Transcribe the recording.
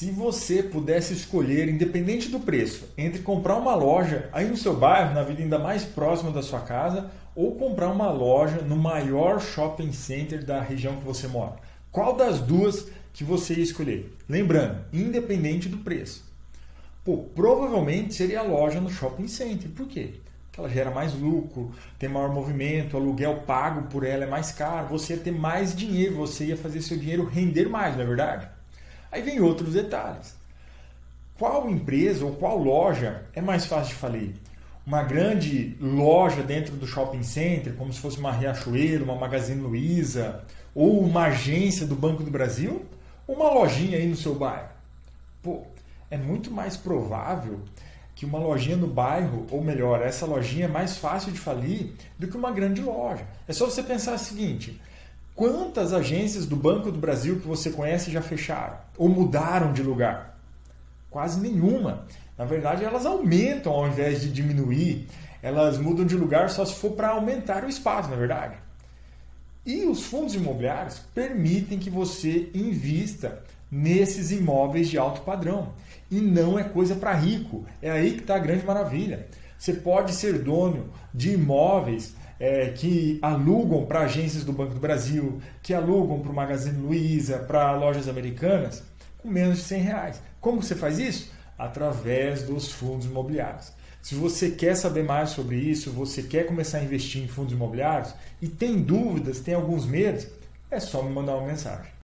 Se você pudesse escolher, independente do preço, entre comprar uma loja aí no seu bairro, na avenida mais próxima da sua casa, ou comprar uma loja no maior shopping center da região que você mora, qual das duas que você ia escolher? Lembrando, independente do preço. Pô, provavelmente seria a loja no shopping center. Por quê? Porque ela gera mais lucro, tem maior movimento, o aluguel pago por ela é mais caro, você ia ter mais dinheiro, você ia fazer seu dinheiro render mais, não é verdade? Aí vem outros detalhes. Qual empresa ou qual loja é mais fácil de falir? Uma grande loja dentro do shopping center, como se fosse uma Riachuelo, uma Magazine Luiza, ou uma agência do Banco do Brasil? Ou uma lojinha aí no seu bairro? Pô, é muito mais provável que uma lojinha no bairro, ou melhor, essa lojinha é mais fácil de falir do que uma grande loja. É só você pensar o seguinte: Quantas agências do Banco do Brasil que você conhece já fecharam ou mudaram de lugar? Quase nenhuma. Na verdade, elas aumentam ao invés de diminuir. Elas mudam de lugar só se for para aumentar o espaço, na é verdade. E os fundos imobiliários permitem que você invista nesses imóveis de alto padrão. E não é coisa para rico. É aí que está a grande maravilha. Você pode ser dono de imóveis é, que alugam para agências do Banco do Brasil, que alugam para o Magazine Luiza, para lojas americanas, com menos de 100 reais. Como você faz isso? Através dos fundos imobiliários. Se você quer saber mais sobre isso, você quer começar a investir em fundos imobiliários e tem dúvidas, tem alguns medos, é só me mandar uma mensagem.